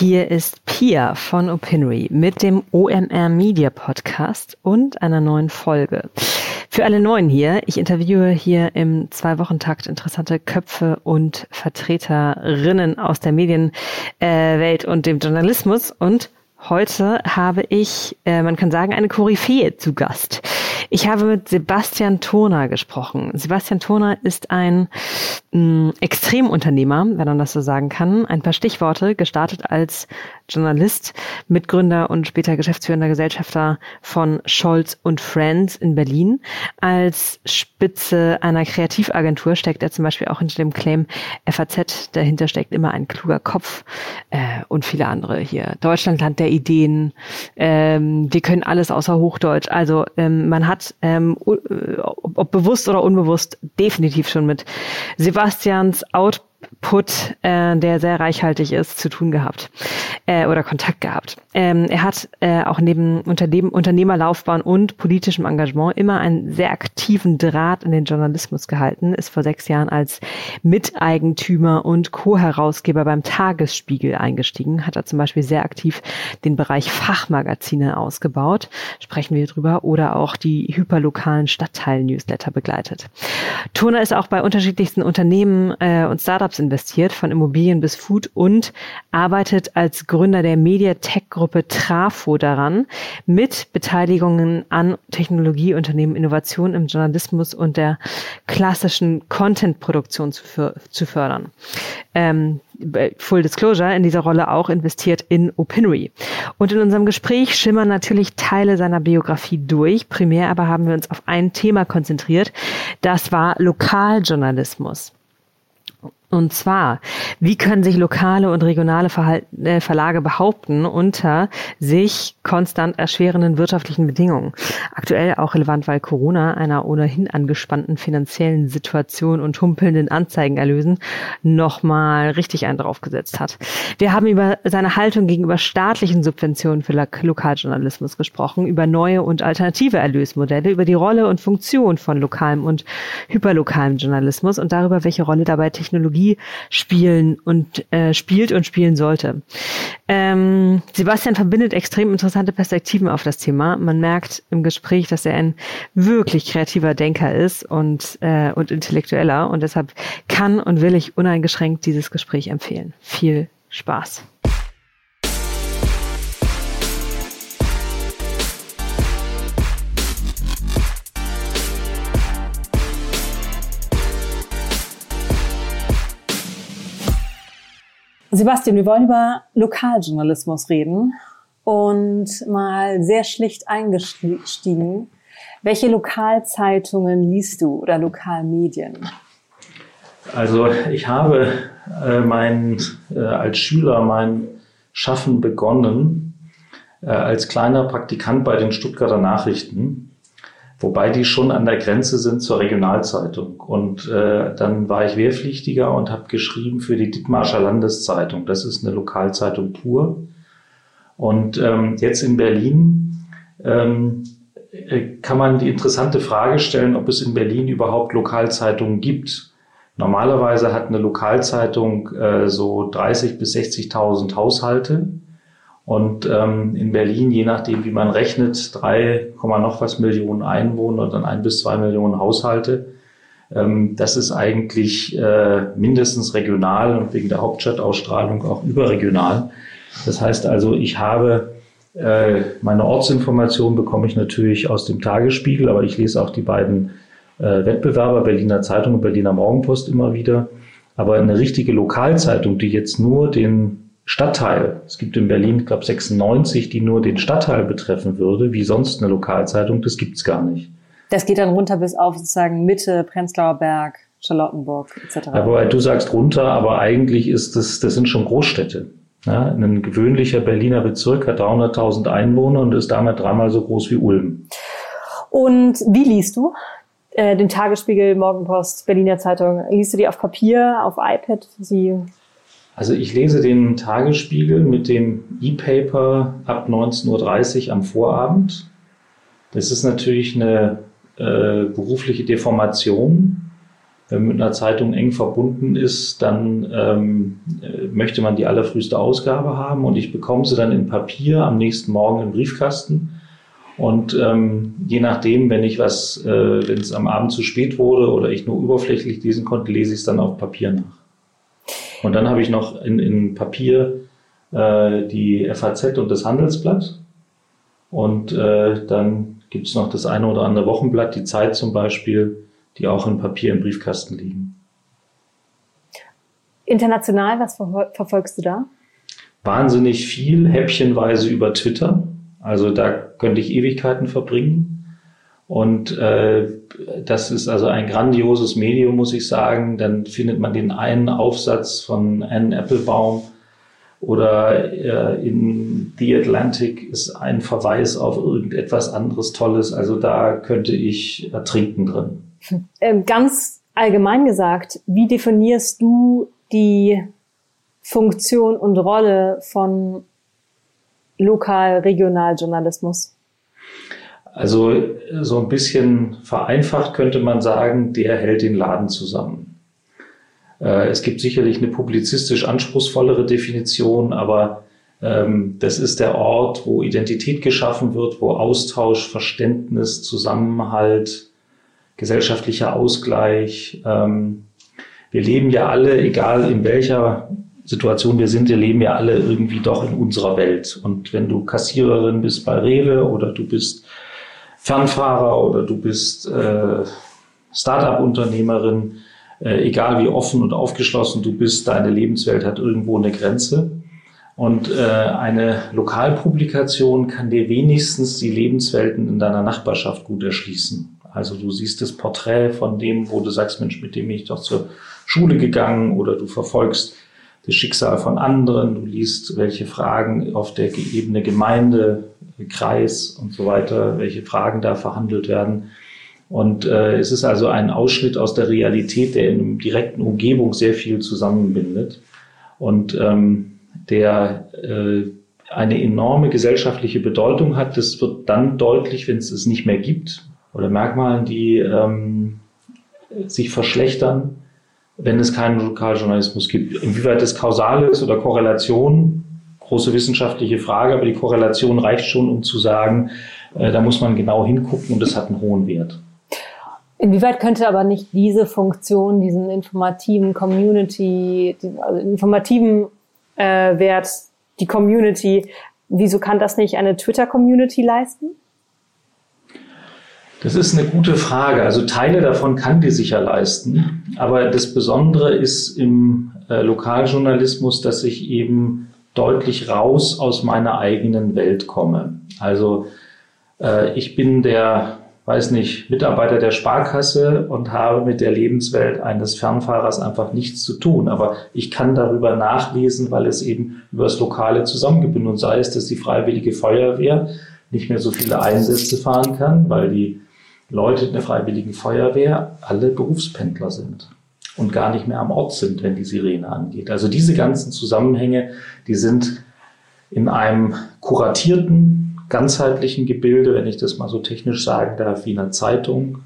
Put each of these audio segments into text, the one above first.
Hier ist Pia von Opinory mit dem OMR Media Podcast und einer neuen Folge. Für alle Neuen hier, ich interviewe hier im Zwei-Wochen-Takt interessante Köpfe und Vertreterinnen aus der Medienwelt und dem Journalismus und Heute habe ich, äh, man kann sagen, eine Koryphäe zu Gast. Ich habe mit Sebastian Turner gesprochen. Sebastian Turner ist ein mh, Extremunternehmer, wenn man das so sagen kann. Ein paar Stichworte, gestartet als Journalist, Mitgründer und später geschäftsführender Gesellschafter von Scholz und Friends in Berlin. Als Spitze einer Kreativagentur steckt er zum Beispiel auch hinter dem Claim FAZ. Dahinter steckt immer ein kluger Kopf äh, und viele andere hier. Deutschlandland der Ideen. Ähm, wir können alles außer Hochdeutsch. Also ähm, man hat, ähm, ob bewusst oder unbewusst, definitiv schon mit Sebastians Output Put, äh, der sehr reichhaltig ist, zu tun gehabt äh, oder Kontakt gehabt. Ähm, er hat äh, auch neben Unternehmen, Unternehmerlaufbahn und politischem Engagement immer einen sehr aktiven Draht in den Journalismus gehalten, ist vor sechs Jahren als Miteigentümer und Co-Herausgeber beim Tagesspiegel eingestiegen, hat er zum Beispiel sehr aktiv den Bereich Fachmagazine ausgebaut, sprechen wir drüber, oder auch die hyperlokalen Stadtteil-Newsletter begleitet. Turner ist auch bei unterschiedlichsten Unternehmen äh, und Startups Startups investiert, von Immobilien bis Food und arbeitet als Gründer der Mediatech-Gruppe Trafo daran, mit Beteiligungen an Technologieunternehmen, Innovation im Journalismus und der klassischen Content-Produktion zu, zu fördern. Ähm, Full Disclosure in dieser Rolle auch investiert in Opinory. Und in unserem Gespräch schimmern natürlich Teile seiner Biografie durch. Primär aber haben wir uns auf ein Thema konzentriert. Das war Lokaljournalismus. Und zwar, wie können sich lokale und regionale Verhalten, äh, Verlage behaupten unter sich konstant erschwerenden wirtschaftlichen Bedingungen? Aktuell auch relevant, weil Corona einer ohnehin angespannten finanziellen Situation und humpelnden Anzeigenerlösen nochmal richtig einen draufgesetzt hat. Wir haben über seine Haltung gegenüber staatlichen Subventionen für Lokaljournalismus gesprochen, über neue und alternative Erlösmodelle, über die Rolle und Funktion von lokalem und hyperlokalem Journalismus und darüber, welche Rolle dabei Technologie Technologie spielen und äh, spielt und spielen sollte. Ähm, Sebastian verbindet extrem interessante Perspektiven auf das Thema. Man merkt im Gespräch, dass er ein wirklich kreativer Denker ist und, äh, und intellektueller und deshalb kann und will ich uneingeschränkt dieses Gespräch empfehlen. Viel Spaß. Sebastian, wir wollen über Lokaljournalismus reden und mal sehr schlicht eingestiegen. Welche Lokalzeitungen liest du oder Lokalmedien? Also ich habe äh, mein, äh, als Schüler mein Schaffen begonnen äh, als kleiner Praktikant bei den Stuttgarter Nachrichten wobei die schon an der Grenze sind zur Regionalzeitung. Und äh, dann war ich Wehrpflichtiger und habe geschrieben für die Dithmarscher Landeszeitung. Das ist eine Lokalzeitung pur. Und ähm, jetzt in Berlin ähm, äh, kann man die interessante Frage stellen, ob es in Berlin überhaupt Lokalzeitungen gibt. Normalerweise hat eine Lokalzeitung äh, so 30 bis 60.000 Haushalte. Und ähm, in Berlin, je nachdem, wie man rechnet, drei noch was Millionen Einwohner und dann ein bis zwei Millionen Haushalte. Ähm, das ist eigentlich äh, mindestens regional und wegen der Hauptstadtausstrahlung auch überregional. Das heißt also, ich habe äh, meine Ortsinformation bekomme ich natürlich aus dem Tagesspiegel, aber ich lese auch die beiden äh, Wettbewerber, Berliner Zeitung und Berliner Morgenpost immer wieder. Aber eine richtige Lokalzeitung, die jetzt nur den Stadtteil. Es gibt in Berlin, ich glaube 96, die nur den Stadtteil betreffen würde, wie sonst eine Lokalzeitung. Das gibt's gar nicht. Das geht dann runter bis auf sozusagen Mitte, Prenzlauer Berg, Charlottenburg etc. Wobei du sagst runter, aber eigentlich ist das, das sind schon Großstädte. Ja, ein gewöhnlicher Berliner Bezirk hat 300.000 Einwohner und ist damit dreimal so groß wie Ulm. Und wie liest du? Äh, den Tagesspiegel, Morgenpost, Berliner Zeitung. Liest du die auf Papier, auf iPad? Sie also ich lese den Tagesspiegel mit dem E-Paper ab 19.30 Uhr am Vorabend. Das ist natürlich eine äh, berufliche Deformation, wenn man mit einer Zeitung eng verbunden ist, dann ähm, äh, möchte man die allerfrüheste Ausgabe haben und ich bekomme sie dann in Papier am nächsten Morgen im Briefkasten. Und ähm, je nachdem, wenn ich was, äh, wenn es am Abend zu spät wurde oder ich nur überflächlich lesen konnte, lese ich es dann auf Papier nach. Und dann habe ich noch in, in Papier äh, die FAZ und das Handelsblatt. Und äh, dann gibt es noch das eine oder andere Wochenblatt, die Zeit zum Beispiel, die auch in Papier im Briefkasten liegen. International, was verfolgst du da? Wahnsinnig viel, häppchenweise über Twitter. Also da könnte ich Ewigkeiten verbringen. Und äh, das ist also ein grandioses Medium, muss ich sagen. Dann findet man den einen Aufsatz von Anne Applebaum oder äh, in The Atlantic ist ein Verweis auf irgendetwas anderes Tolles. Also da könnte ich ertrinken drin. Ähm, ganz allgemein gesagt, wie definierst du die Funktion und Rolle von Lokal-Regional-Journalismus? Also so ein bisschen vereinfacht könnte man sagen, der hält den Laden zusammen. Äh, es gibt sicherlich eine publizistisch anspruchsvollere Definition, aber ähm, das ist der Ort, wo Identität geschaffen wird, wo Austausch, Verständnis, Zusammenhalt, gesellschaftlicher Ausgleich. Ähm, wir leben ja alle, egal in welcher Situation wir sind, wir leben ja alle irgendwie doch in unserer Welt. Und wenn du Kassiererin bist bei Rewe oder du bist Fernfahrer oder du bist äh, Startup-Unternehmerin, äh, egal wie offen und aufgeschlossen du bist, deine Lebenswelt hat irgendwo eine Grenze. Und äh, eine Lokalpublikation kann dir wenigstens die Lebenswelten in deiner Nachbarschaft gut erschließen. Also du siehst das Porträt von dem, wo du sagst, Mensch, mit dem bin ich doch zur Schule gegangen oder du verfolgst das Schicksal von anderen, du liest, welche Fragen auf der Ebene Gemeinde, Kreis und so weiter, welche Fragen da verhandelt werden. Und äh, es ist also ein Ausschnitt aus der Realität, der in der direkten Umgebung sehr viel zusammenbindet und ähm, der äh, eine enorme gesellschaftliche Bedeutung hat. Das wird dann deutlich, wenn es es nicht mehr gibt oder Merkmalen, die ähm, sich verschlechtern wenn es keinen Lokaljournalismus gibt. Inwieweit das kausal ist oder Korrelation, große wissenschaftliche Frage, aber die Korrelation reicht schon, um zu sagen, äh, da muss man genau hingucken und es hat einen hohen Wert. Inwieweit könnte aber nicht diese Funktion, diesen informativen Community, also informativen äh, Wert, die Community, wieso kann das nicht eine Twitter-Community leisten? Das ist eine gute Frage. Also Teile davon kann die sicher leisten. Aber das Besondere ist im äh, Lokaljournalismus, dass ich eben deutlich raus aus meiner eigenen Welt komme. Also äh, ich bin der, weiß nicht, Mitarbeiter der Sparkasse und habe mit der Lebenswelt eines Fernfahrers einfach nichts zu tun. Aber ich kann darüber nachlesen, weil es eben über das Lokale zusammengebündelt und sei es, dass die Freiwillige Feuerwehr nicht mehr so viele Einsätze fahren kann, weil die Leute in der Freiwilligen Feuerwehr alle Berufspendler sind und gar nicht mehr am Ort sind, wenn die Sirene angeht. Also diese ganzen Zusammenhänge, die sind in einem kuratierten, ganzheitlichen Gebilde, wenn ich das mal so technisch sagen darf, wie einer Zeitung,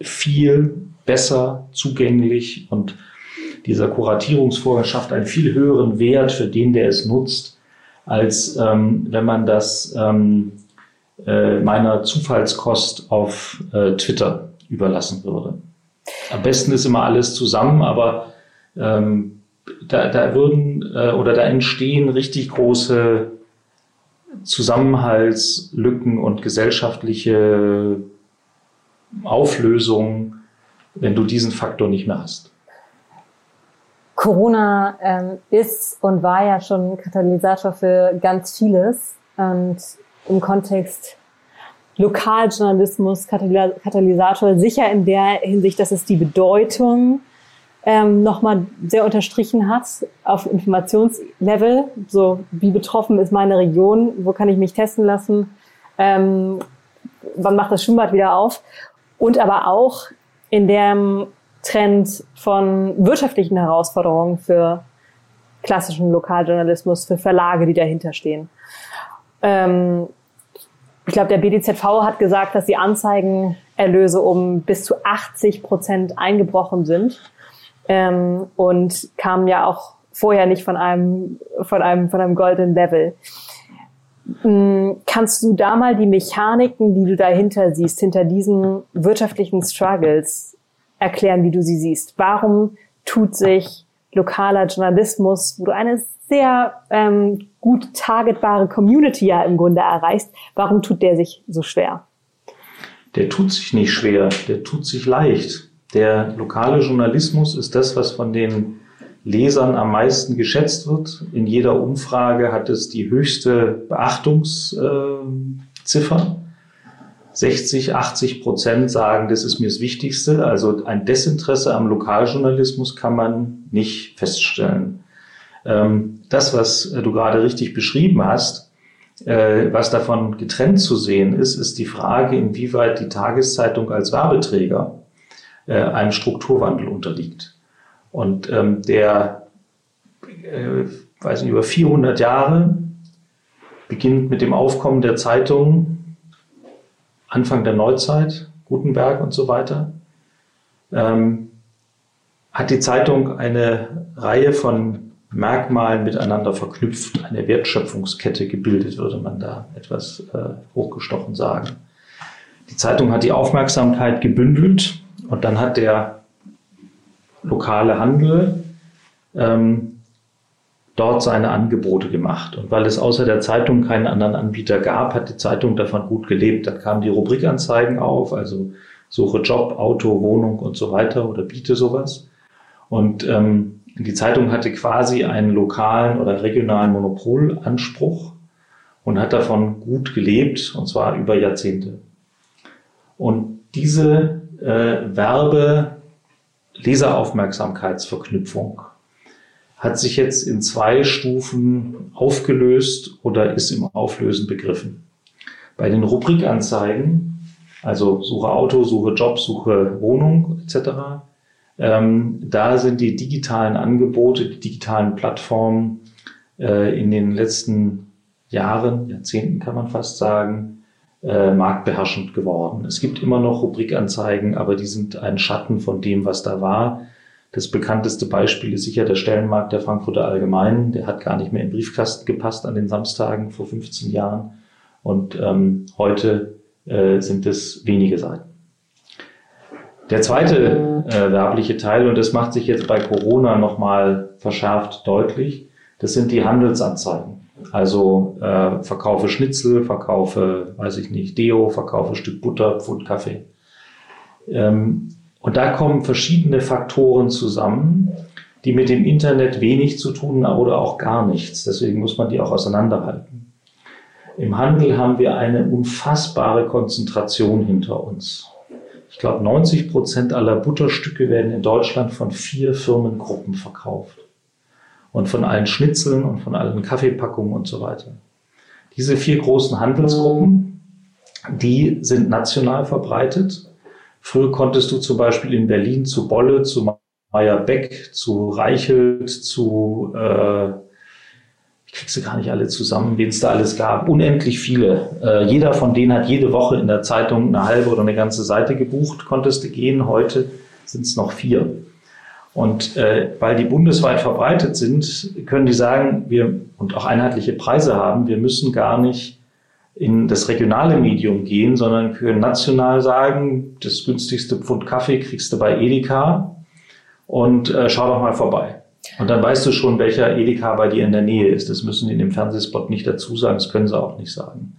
viel besser zugänglich und dieser Kuratierungsvorgang schafft einen viel höheren Wert für den, der es nutzt, als ähm, wenn man das ähm, äh, meiner Zufallskost auf äh, Twitter überlassen würde. Am besten ist immer alles zusammen, aber ähm, da, da würden äh, oder da entstehen richtig große Zusammenhaltslücken und gesellschaftliche Auflösungen, wenn du diesen Faktor nicht mehr hast. Corona ähm, ist und war ja schon Katalysator für ganz vieles. Und im Kontext Lokaljournalismus, Katalysator, sicher in der Hinsicht, dass es die Bedeutung ähm, nochmal sehr unterstrichen hat auf Informationslevel. So, wie betroffen ist meine Region? Wo kann ich mich testen lassen? Ähm, wann macht das Schwimmbad wieder auf? Und aber auch in dem Trend von wirtschaftlichen Herausforderungen für klassischen Lokaljournalismus, für Verlage, die dahinter stehen. Ähm, ich glaube, der BDZV hat gesagt, dass die Anzeigenerlöse um bis zu 80 Prozent eingebrochen sind ähm, und kamen ja auch vorher nicht von einem, von einem, von einem goldenen Level. Hm, kannst du da mal die Mechaniken, die du dahinter siehst, hinter diesen wirtschaftlichen Struggles erklären, wie du sie siehst? Warum tut sich lokaler Journalismus, wo du eine sehr ähm, gut targetbare Community ja im Grunde erreichst, warum tut der sich so schwer? Der tut sich nicht schwer, der tut sich leicht. Der lokale Journalismus ist das, was von den Lesern am meisten geschätzt wird. In jeder Umfrage hat es die höchste Beachtungsziffer. 60, 80 Prozent sagen, das ist mir das Wichtigste. Also ein Desinteresse am Lokaljournalismus kann man nicht feststellen. Ähm, das, was du gerade richtig beschrieben hast, äh, was davon getrennt zu sehen ist, ist die Frage, inwieweit die Tageszeitung als Werbeträger äh, einem Strukturwandel unterliegt. Und ähm, der, äh, weiß nicht, über 400 Jahre beginnt mit dem Aufkommen der Zeitung, Anfang der Neuzeit, Gutenberg und so weiter, ähm, hat die Zeitung eine Reihe von Merkmalen miteinander verknüpft, eine Wertschöpfungskette gebildet, würde man da etwas äh, hochgestochen sagen. Die Zeitung hat die Aufmerksamkeit gebündelt und dann hat der lokale Handel ähm, dort seine Angebote gemacht. Und weil es außer der Zeitung keinen anderen Anbieter gab, hat die Zeitung davon gut gelebt. Dann kamen die Rubrikanzeigen auf, also suche Job, Auto, Wohnung und so weiter oder biete sowas. Und ähm, die Zeitung hatte quasi einen lokalen oder regionalen Monopolanspruch und hat davon gut gelebt, und zwar über Jahrzehnte. Und diese äh, Werbe, Leseraufmerksamkeitsverknüpfung hat sich jetzt in zwei Stufen aufgelöst oder ist im Auflösen begriffen. Bei den Rubrikanzeigen, also Suche Auto, Suche Job, Suche Wohnung etc., ähm, da sind die digitalen Angebote, die digitalen Plattformen äh, in den letzten Jahren, Jahrzehnten kann man fast sagen, äh, marktbeherrschend geworden. Es gibt immer noch Rubrikanzeigen, aber die sind ein Schatten von dem, was da war. Das bekannteste Beispiel ist sicher der Stellenmarkt der Frankfurter Allgemeinen. Der hat gar nicht mehr in Briefkasten gepasst an den Samstagen vor 15 Jahren. Und ähm, heute äh, sind es wenige Seiten. Der zweite äh, werbliche Teil, und das macht sich jetzt bei Corona nochmal verschärft deutlich, das sind die Handelsanzeigen. Also äh, verkaufe Schnitzel, verkaufe, weiß ich nicht, Deo, verkaufe Stück Butter, Pfund Kaffee. Ähm, und da kommen verschiedene Faktoren zusammen, die mit dem Internet wenig zu tun haben oder auch gar nichts. Deswegen muss man die auch auseinanderhalten. Im Handel haben wir eine unfassbare Konzentration hinter uns. Ich glaube, 90 Prozent aller Butterstücke werden in Deutschland von vier Firmengruppen verkauft und von allen Schnitzeln und von allen Kaffeepackungen und so weiter. Diese vier großen Handelsgruppen, die sind national verbreitet. Früher konntest du zum Beispiel in Berlin zu Bolle, zu Meyer Beck, zu Reichelt, zu, äh, ich krieg sie gar nicht alle zusammen, wen es da alles gab, unendlich viele. Äh, jeder von denen hat jede Woche in der Zeitung eine halbe oder eine ganze Seite gebucht, konntest du gehen. Heute sind es noch vier. Und äh, weil die bundesweit verbreitet sind, können die sagen, wir und auch einheitliche Preise haben, wir müssen gar nicht in das regionale Medium gehen, sondern können national sagen, das günstigste Pfund Kaffee kriegst du bei Edeka und äh, schau doch mal vorbei. Und dann weißt du schon, welcher Edeka bei dir in der Nähe ist. Das müssen die in dem Fernsehspot nicht dazu sagen, das können sie auch nicht sagen.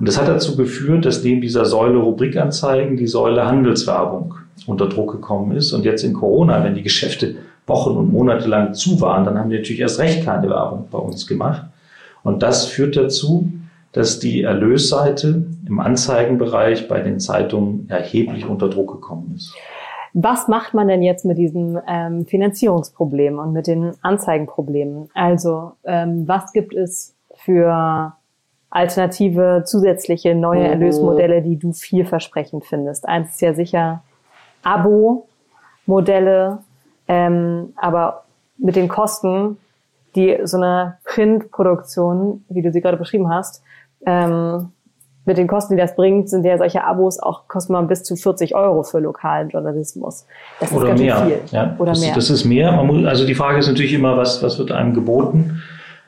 Und das hat dazu geführt, dass neben dieser Säule Rubrikanzeigen die Säule Handelswerbung unter Druck gekommen ist. Und jetzt in Corona, wenn die Geschäfte Wochen und Monate lang zu waren, dann haben die natürlich erst recht keine Werbung bei uns gemacht. Und das führt dazu, dass die Erlösseite im Anzeigenbereich bei den Zeitungen erheblich unter Druck gekommen ist. Was macht man denn jetzt mit diesen ähm, Finanzierungsproblemen und mit den Anzeigenproblemen? Also ähm, was gibt es für alternative, zusätzliche, neue mhm. Erlösmodelle, die du vielversprechend findest? Eins ist ja sicher Abo-Modelle, ähm, aber mit den Kosten, die so eine Printproduktion, wie du sie gerade beschrieben hast, ähm, mit den Kosten, die das bringt, sind ja solche Abos auch, kosten man bis zu 40 Euro für lokalen Journalismus. Das Oder ist mehr. viel. Ja, Oder das, mehr. Das ist mehr. Muss, also die Frage ist natürlich immer, was, was wird einem geboten?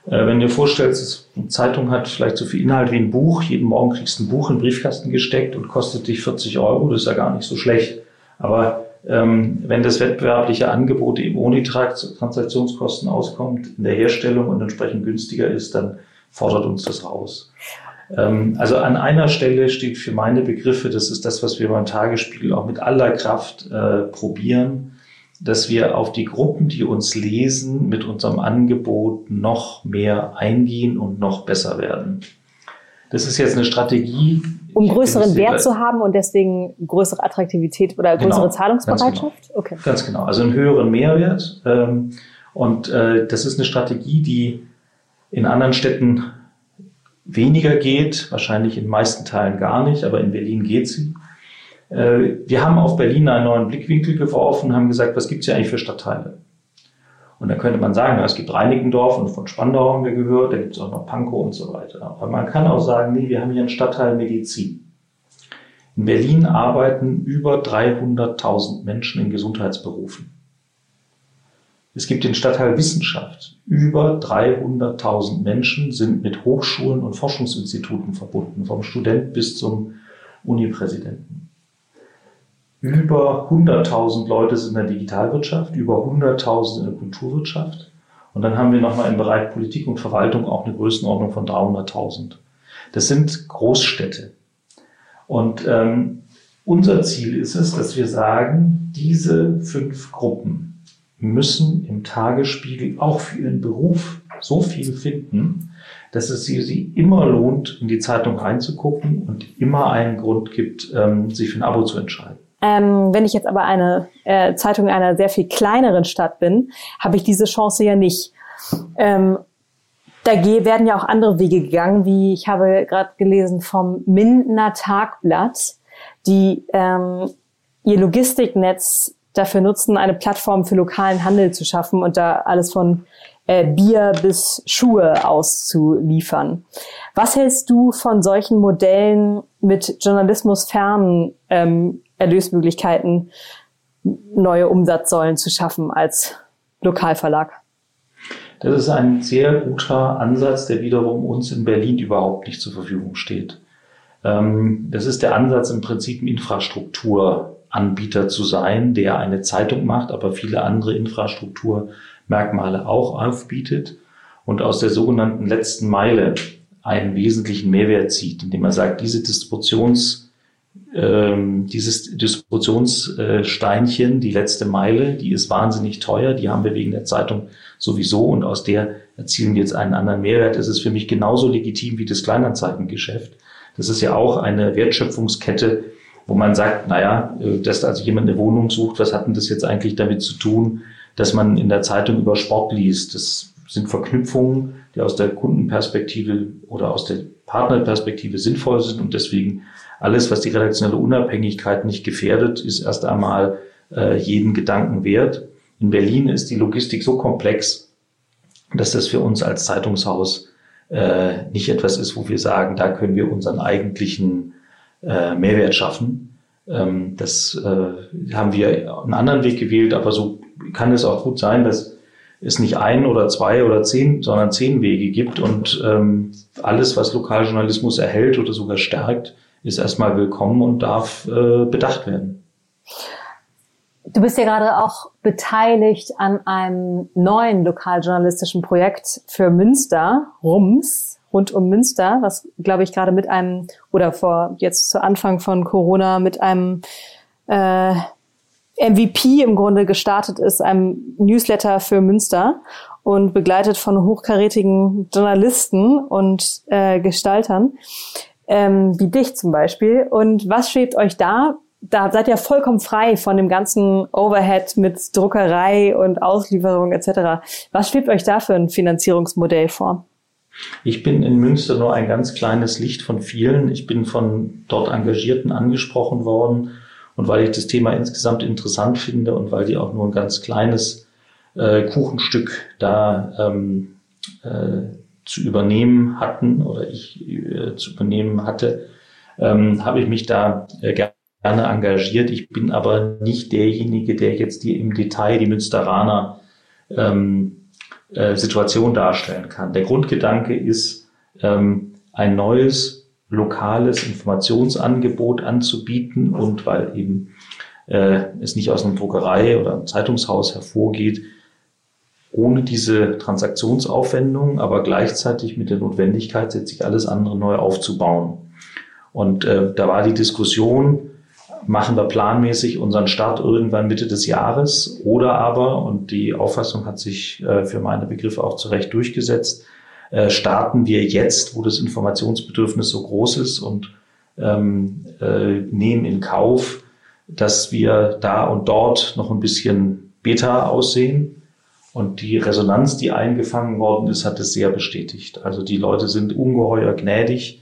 Äh, wenn du dir vorstellst, eine Zeitung hat vielleicht so viel Inhalt wie ein Buch, jeden Morgen kriegst du ein Buch in den Briefkasten gesteckt und kostet dich 40 Euro, das ist ja gar nicht so schlecht. Aber ähm, wenn das wettbewerbliche Angebot eben ohne Transaktionskosten auskommt, in der Herstellung und entsprechend günstiger ist, dann fordert uns das raus. Ähm, also an einer Stelle steht für meine Begriffe, das ist das, was wir beim Tagesspiegel auch mit aller Kraft äh, probieren, dass wir auf die Gruppen, die uns lesen, mit unserem Angebot noch mehr eingehen und noch besser werden. Das ist jetzt eine Strategie. Um größeren Wert zu haben und deswegen größere Attraktivität oder genau, größere genau, Zahlungsbereitschaft? Ganz genau. Okay. Ganz genau. Also einen höheren Mehrwert. Ähm, und äh, das ist eine Strategie, die in anderen Städten weniger geht, wahrscheinlich in meisten Teilen gar nicht, aber in Berlin geht sie. Äh, wir haben auf Berlin einen neuen Blickwinkel geworfen und haben gesagt, was gibt es hier eigentlich für Stadtteile? Und da könnte man sagen, es gibt Reinickendorf und von Spandau haben wir gehört, da gibt es auch noch Pankow und so weiter. Aber man kann auch sagen, nee, wir haben hier einen Stadtteil Medizin. In Berlin arbeiten über 300.000 Menschen in Gesundheitsberufen. Es gibt den Stadtteil Wissenschaft. Über 300.000 Menschen sind mit Hochschulen und Forschungsinstituten verbunden, vom Student bis zum Unipräsidenten. Über 100.000 Leute sind in der Digitalwirtschaft, über 100.000 in der Kulturwirtschaft. Und dann haben wir nochmal im Bereich Politik und Verwaltung auch eine Größenordnung von 300.000. Das sind Großstädte. Und ähm, unser Ziel ist es, dass wir sagen, diese fünf Gruppen müssen im Tagesspiegel auch für ihren Beruf so viel finden, dass es sie, sie immer lohnt, in die Zeitung reinzugucken und immer einen Grund gibt, ähm, sich für ein Abo zu entscheiden. Ähm, wenn ich jetzt aber eine äh, Zeitung in einer sehr viel kleineren Stadt bin, habe ich diese Chance ja nicht. Ähm, da werden ja auch andere Wege gegangen, wie ich habe gerade gelesen vom Mindener Tagblatt, die ähm, ihr Logistiknetz dafür nutzen, eine Plattform für lokalen Handel zu schaffen und da alles von äh, Bier bis Schuhe auszuliefern. Was hältst du von solchen Modellen mit Journalismus fernen ähm, Erlösmöglichkeiten, neue Umsatzsäulen zu schaffen als Lokalverlag? Das ist ein sehr guter Ansatz, der wiederum uns in Berlin überhaupt nicht zur Verfügung steht. Ähm, das ist der Ansatz im Prinzip ein Infrastrukturanbieter zu sein, der eine Zeitung macht, aber viele andere Infrastrukturmerkmale auch aufbietet und aus der sogenannten letzten Meile einen wesentlichen Mehrwert zieht, indem er sagt, diese Distributions ähm, dieses Distributionssteinchen, die letzte Meile, die ist wahnsinnig teuer, die haben wir wegen der Zeitung sowieso und aus der erzielen wir jetzt einen anderen Mehrwert. Es ist für mich genauso legitim wie das Kleinanzeigengeschäft. Das ist ja auch eine Wertschöpfungskette, wo man sagt, naja, äh, dass also jemand eine Wohnung sucht, was hat denn das jetzt eigentlich damit zu tun, dass man in der Zeitung über Sport liest? Das sind Verknüpfungen, die aus der Kundenperspektive oder aus der Partnerperspektive sinnvoll sind und deswegen alles, was die redaktionelle Unabhängigkeit nicht gefährdet, ist erst einmal äh, jeden Gedanken wert. In Berlin ist die Logistik so komplex, dass das für uns als Zeitungshaus äh, nicht etwas ist, wo wir sagen, da können wir unseren eigentlichen äh, Mehrwert schaffen. Ähm, das äh, haben wir einen anderen Weg gewählt, aber so kann es auch gut sein, dass es nicht ein oder zwei oder zehn, sondern zehn Wege gibt und ähm, alles, was Lokaljournalismus erhält oder sogar stärkt, ist erstmal willkommen und darf äh, bedacht werden. Du bist ja gerade auch beteiligt an einem neuen lokaljournalistischen Projekt für Münster, RUMS, rund um Münster, was, glaube ich, gerade mit einem, oder vor jetzt zu Anfang von Corona mit einem äh, MVP im Grunde gestartet ist, einem Newsletter für Münster und begleitet von hochkarätigen Journalisten und äh, Gestaltern ähm, wie dich zum Beispiel. Und was schwebt euch da? Da seid ihr vollkommen frei von dem ganzen Overhead mit Druckerei und Auslieferung etc. Was schwebt euch da für ein Finanzierungsmodell vor? Ich bin in Münster nur ein ganz kleines Licht von vielen. Ich bin von dort Engagierten angesprochen worden. Und weil ich das Thema insgesamt interessant finde und weil die auch nur ein ganz kleines äh, Kuchenstück da ähm, äh, zu übernehmen hatten oder ich äh, zu übernehmen hatte, ähm, habe ich mich da äh, gerne engagiert. Ich bin aber nicht derjenige, der jetzt die im Detail die Münsteraner ähm, äh, Situation darstellen kann. Der Grundgedanke ist, ähm, ein neues lokales Informationsangebot anzubieten und weil eben äh, es nicht aus einer Druckerei oder einem Zeitungshaus hervorgeht, ohne diese Transaktionsaufwendung, aber gleichzeitig mit der Notwendigkeit, sich alles andere neu aufzubauen. Und äh, da war die Diskussion, machen wir planmäßig unseren Start irgendwann Mitte des Jahres oder aber, und die Auffassung hat sich äh, für meine Begriffe auch zu Recht durchgesetzt, äh, starten wir jetzt, wo das Informationsbedürfnis so groß ist und ähm, äh, nehmen in Kauf, dass wir da und dort noch ein bisschen Beta aussehen und die Resonanz, die eingefangen worden ist, hat es sehr bestätigt. Also die Leute sind ungeheuer gnädig,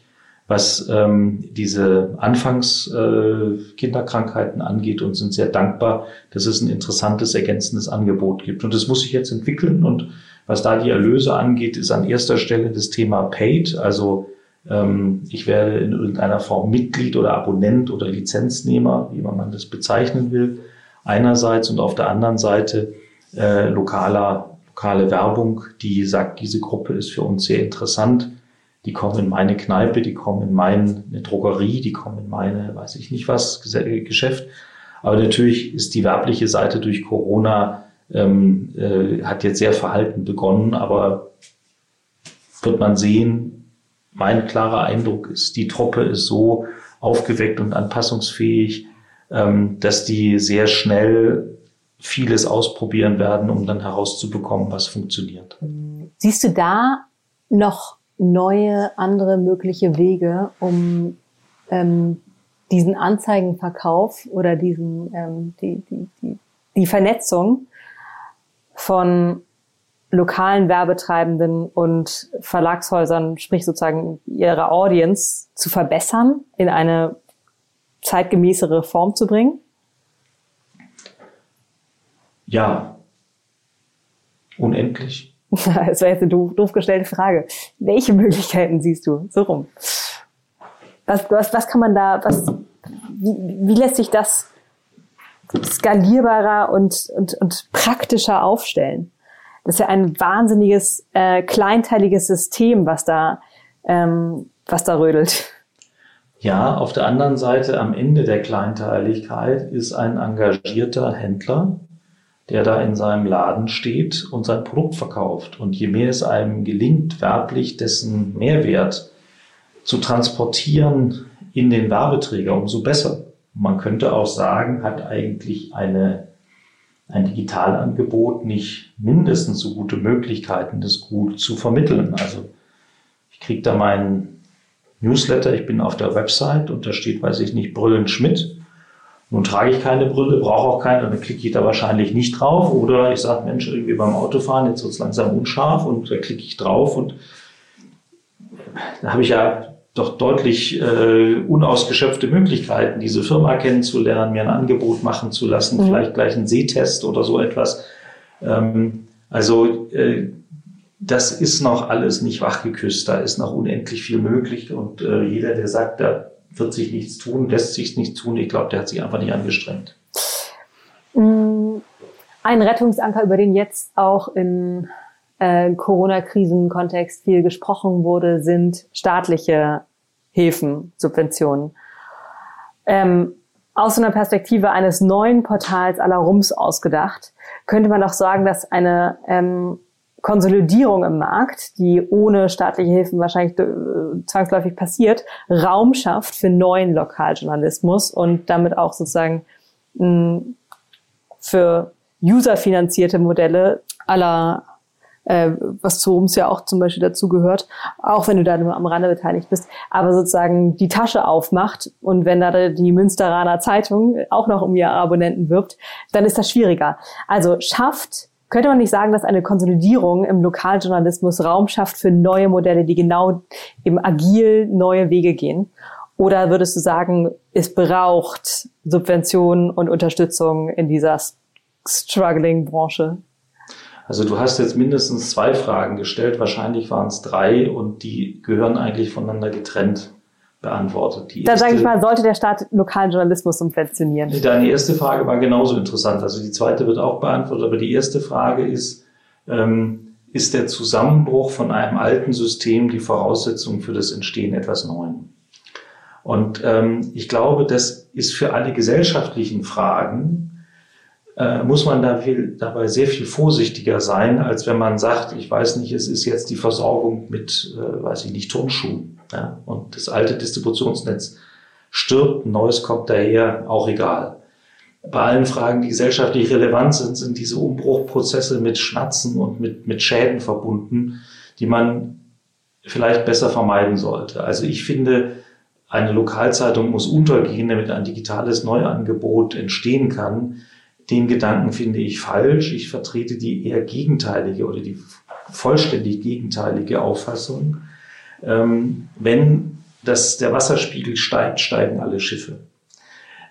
was ähm, diese Anfangs-Kinderkrankheiten äh, angeht und sind sehr dankbar, dass es ein interessantes, ergänzendes Angebot gibt. Und das muss sich jetzt entwickeln. Und was da die Erlöse angeht, ist an erster Stelle das Thema Paid. Also ähm, ich werde in irgendeiner Form Mitglied oder Abonnent oder Lizenznehmer, wie man das bezeichnen will, einerseits und auf der anderen Seite äh, lokaler, lokale Werbung, die sagt, diese Gruppe ist für uns sehr interessant. Die kommen in meine Kneipe, die kommen in meine Drogerie, die kommen in meine, weiß ich nicht was, Geschäft. Aber natürlich ist die werbliche Seite durch Corona, ähm, äh, hat jetzt sehr verhalten begonnen, aber wird man sehen, mein klarer Eindruck ist, die Truppe ist so aufgeweckt und anpassungsfähig, ähm, dass die sehr schnell vieles ausprobieren werden, um dann herauszubekommen, was funktioniert. Siehst du da noch neue, andere mögliche Wege, um ähm, diesen Anzeigenverkauf oder diesen ähm, die, die, die, die Vernetzung von lokalen Werbetreibenden und Verlagshäusern, sprich sozusagen ihrer Audience, zu verbessern, in eine zeitgemäßere Form zu bringen? Ja, unendlich. Das wäre jetzt eine doof, doof gestellte Frage. Welche Möglichkeiten siehst du? So rum. Was, was, was kann man da, was, wie, wie lässt sich das skalierbarer und, und, und praktischer aufstellen? Das ist ja ein wahnsinniges, äh, kleinteiliges System, was da, ähm, was da rödelt. Ja, auf der anderen Seite, am Ende der Kleinteiligkeit ist ein engagierter Händler, der da in seinem Laden steht und sein Produkt verkauft. Und je mehr es einem gelingt, werblich dessen Mehrwert zu transportieren in den Werbeträger, umso besser. Man könnte auch sagen, hat eigentlich eine, ein Digitalangebot nicht mindestens so gute Möglichkeiten, das gut zu vermitteln. Also ich kriege da meinen Newsletter, ich bin auf der Website und da steht, weiß ich nicht, Brüllen Schmidt nun trage ich keine Brille, brauche auch keine, dann klicke ich da wahrscheinlich nicht drauf. Oder ich sage, Mensch, irgendwie beim Autofahren, jetzt wird es langsam unscharf und da klicke ich drauf und da habe ich ja doch deutlich äh, unausgeschöpfte Möglichkeiten, diese Firma kennenzulernen, mir ein Angebot machen zu lassen, mhm. vielleicht gleich einen Sehtest oder so etwas. Ähm, also äh, das ist noch alles nicht wachgeküsst, da ist noch unendlich viel möglich und äh, jeder, der sagt, da wird sich nichts tun, lässt sich nichts tun. Ich glaube, der hat sich einfach nicht angestrengt. Mm, ein Rettungsanker, über den jetzt auch in äh, Corona-Krisen-Kontext viel gesprochen wurde, sind staatliche Hilfen, Subventionen. Ähm, aus einer Perspektive eines neuen Portals aller Rums ausgedacht, könnte man doch sagen, dass eine ähm, Konsolidierung im Markt, die ohne staatliche Hilfen wahrscheinlich äh, zwangsläufig passiert, Raum schafft für neuen Lokaljournalismus und damit auch sozusagen mh, für userfinanzierte Modelle aller äh, was zu uns ja auch zum Beispiel dazu gehört, auch wenn du da nur am Rande beteiligt bist, aber sozusagen die Tasche aufmacht und wenn da die Münsteraner Zeitung auch noch um ihre Abonnenten wirbt, dann ist das schwieriger. Also schafft könnte man nicht sagen, dass eine Konsolidierung im Lokaljournalismus Raum schafft für neue Modelle, die genau im agil neue Wege gehen? Oder würdest du sagen, es braucht Subventionen und Unterstützung in dieser struggling Branche? Also du hast jetzt mindestens zwei Fragen gestellt, wahrscheinlich waren es drei und die gehören eigentlich voneinander getrennt. Beantwortet. Die da sage ich mal, sollte der Staat lokalen Journalismus subventionieren? Deine erste Frage war genauso interessant. Also die zweite wird auch beantwortet, aber die erste Frage ist, ähm, ist der Zusammenbruch von einem alten System die Voraussetzung für das Entstehen etwas Neuen? Und ähm, ich glaube, das ist für alle gesellschaftlichen Fragen, äh, muss man da viel, dabei sehr viel vorsichtiger sein, als wenn man sagt, ich weiß nicht, es ist jetzt die Versorgung mit, äh, weiß ich nicht, Turnschuhen. Ja? Und das alte Distributionsnetz stirbt, neues kommt daher, auch egal. Bei allen Fragen, die gesellschaftlich relevant sind, sind diese Umbruchprozesse mit Schmerzen und mit, mit Schäden verbunden, die man vielleicht besser vermeiden sollte. Also ich finde, eine Lokalzeitung muss untergehen, damit ein digitales Neuangebot entstehen kann. Den Gedanken finde ich falsch. Ich vertrete die eher gegenteilige oder die vollständig gegenteilige Auffassung. Ähm, wenn das, der Wasserspiegel steigt, steigen alle Schiffe.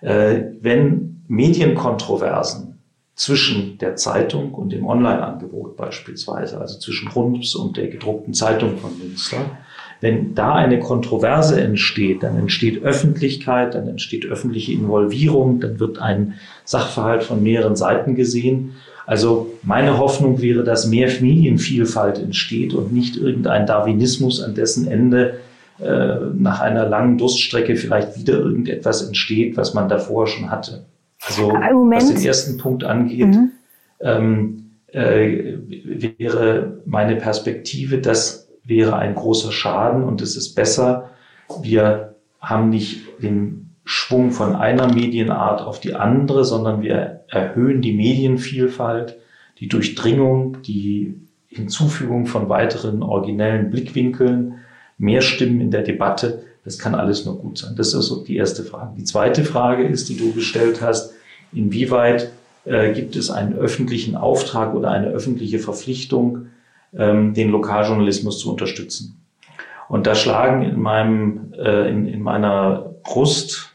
Äh, wenn Medienkontroversen zwischen der Zeitung und dem Online-Angebot beispielsweise, also zwischen Rums und der gedruckten Zeitung von Münster, wenn da eine Kontroverse entsteht, dann entsteht Öffentlichkeit, dann entsteht öffentliche Involvierung, dann wird ein Sachverhalt von mehreren Seiten gesehen. Also meine Hoffnung wäre, dass mehr Medienvielfalt entsteht und nicht irgendein Darwinismus, an dessen Ende äh, nach einer langen Durststrecke vielleicht wieder irgendetwas entsteht, was man davor schon hatte. Also was den ersten Punkt angeht, mhm. ähm, äh, wäre meine Perspektive, dass wäre ein großer Schaden und es ist besser, wir haben nicht den Schwung von einer Medienart auf die andere, sondern wir erhöhen die Medienvielfalt, die Durchdringung, die Hinzufügung von weiteren originellen Blickwinkeln, mehr Stimmen in der Debatte. Das kann alles nur gut sein. Das ist die erste Frage. Die zweite Frage ist, die du gestellt hast, inwieweit äh, gibt es einen öffentlichen Auftrag oder eine öffentliche Verpflichtung, ähm, den Lokaljournalismus zu unterstützen. Und da schlagen in meinem, äh, in, in meiner Brust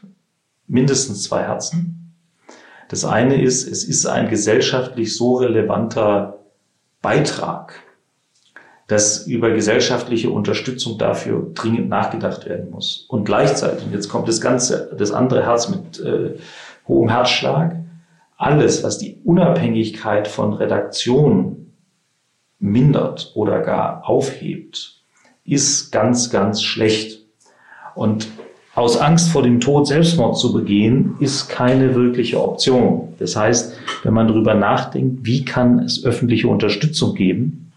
mindestens zwei Herzen. Das eine ist, es ist ein gesellschaftlich so relevanter Beitrag, dass über gesellschaftliche Unterstützung dafür dringend nachgedacht werden muss. Und gleichzeitig, jetzt kommt das ganze, das andere Herz mit äh, hohem Herzschlag, alles, was die Unabhängigkeit von Redaktionen mindert oder gar aufhebt, ist ganz, ganz schlecht. Und aus Angst vor dem Tod Selbstmord zu begehen, ist keine wirkliche Option. Das heißt, wenn man darüber nachdenkt, wie kann es öffentliche Unterstützung geben,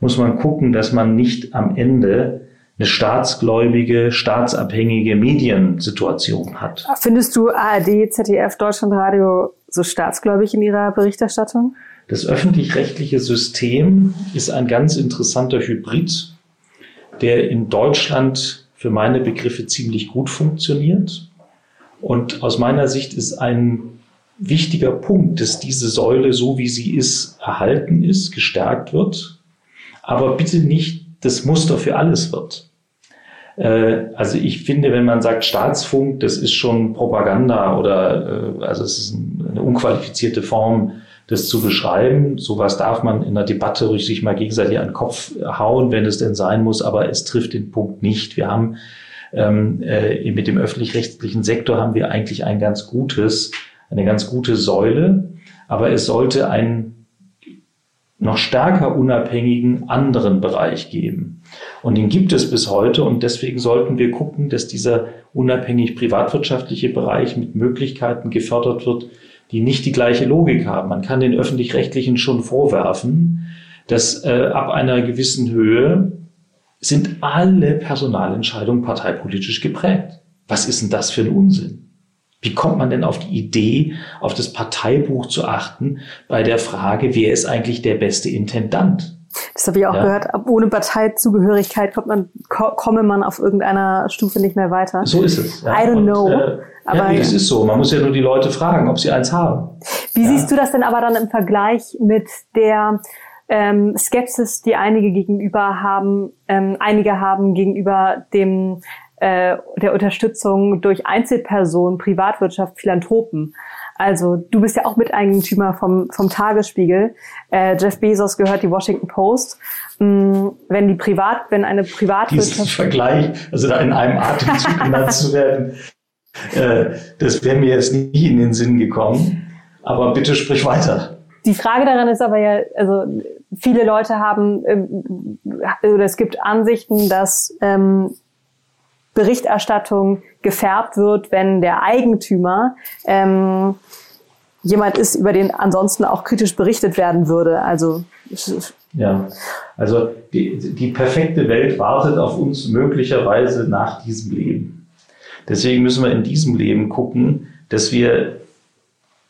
muss man gucken, dass man nicht am Ende eine staatsgläubige, staatsabhängige Mediensituation hat. Findest du ARD, ZDF, Deutschlandradio so staatsgläubig in ihrer Berichterstattung? Das öffentlich-rechtliche System ist ein ganz interessanter Hybrid, der in Deutschland für meine Begriffe ziemlich gut funktioniert. Und aus meiner Sicht ist ein wichtiger Punkt, dass diese Säule, so wie sie ist, erhalten ist, gestärkt wird, aber bitte nicht das Muster für alles wird. Äh, also ich finde, wenn man sagt Staatsfunk, das ist schon Propaganda oder äh, also es ist eine unqualifizierte Form das zu beschreiben. Sowas darf man in der Debatte sich mal gegenseitig an den Kopf hauen, wenn es denn sein muss, aber es trifft den Punkt nicht. Wir haben ähm, äh, mit dem öffentlich-rechtlichen Sektor haben wir eigentlich ein ganz gutes, eine ganz gute Säule, aber es sollte einen noch stärker unabhängigen anderen Bereich geben. Und den gibt es bis heute und deswegen sollten wir gucken, dass dieser unabhängig privatwirtschaftliche Bereich mit Möglichkeiten gefördert wird, die nicht die gleiche Logik haben. Man kann den öffentlich-rechtlichen schon vorwerfen, dass äh, ab einer gewissen Höhe sind alle Personalentscheidungen parteipolitisch geprägt. Was ist denn das für ein Unsinn? Wie kommt man denn auf die Idee, auf das Parteibuch zu achten bei der Frage, wer ist eigentlich der beste Intendant? Das habe ich auch ja. gehört. Ohne Parteizugehörigkeit kommt man, komme man auf irgendeiner Stufe nicht mehr weiter. So ist es. Ja. I don't Und, know. Äh, aber ja, es ist so. Man muss ja nur die Leute fragen, ob sie eins haben. Wie ja. siehst du das denn aber dann im Vergleich mit der ähm, Skepsis, die einige gegenüber haben, ähm, einige haben gegenüber dem äh, der Unterstützung durch Einzelpersonen, Privatwirtschaft, Philanthropen? Also du bist ja auch Miteigentümer vom, vom Tagesspiegel. Äh, Jeff Bezos gehört die Washington Post. Mm, wenn die Privat, wenn eine Privatwirtschaft... Diesen Vergleich, also da in einem Atemzug genannt zu werden, das wäre mir jetzt nie in den Sinn gekommen. Aber bitte sprich weiter. Die Frage daran ist aber ja, also viele Leute haben, ähm, oder es gibt Ansichten, dass ähm, Berichterstattung gefärbt wird, wenn der Eigentümer ähm, jemand ist, über den ansonsten auch kritisch berichtet werden würde. Also ja, also die, die perfekte Welt wartet auf uns möglicherweise nach diesem Leben. Deswegen müssen wir in diesem Leben gucken, dass wir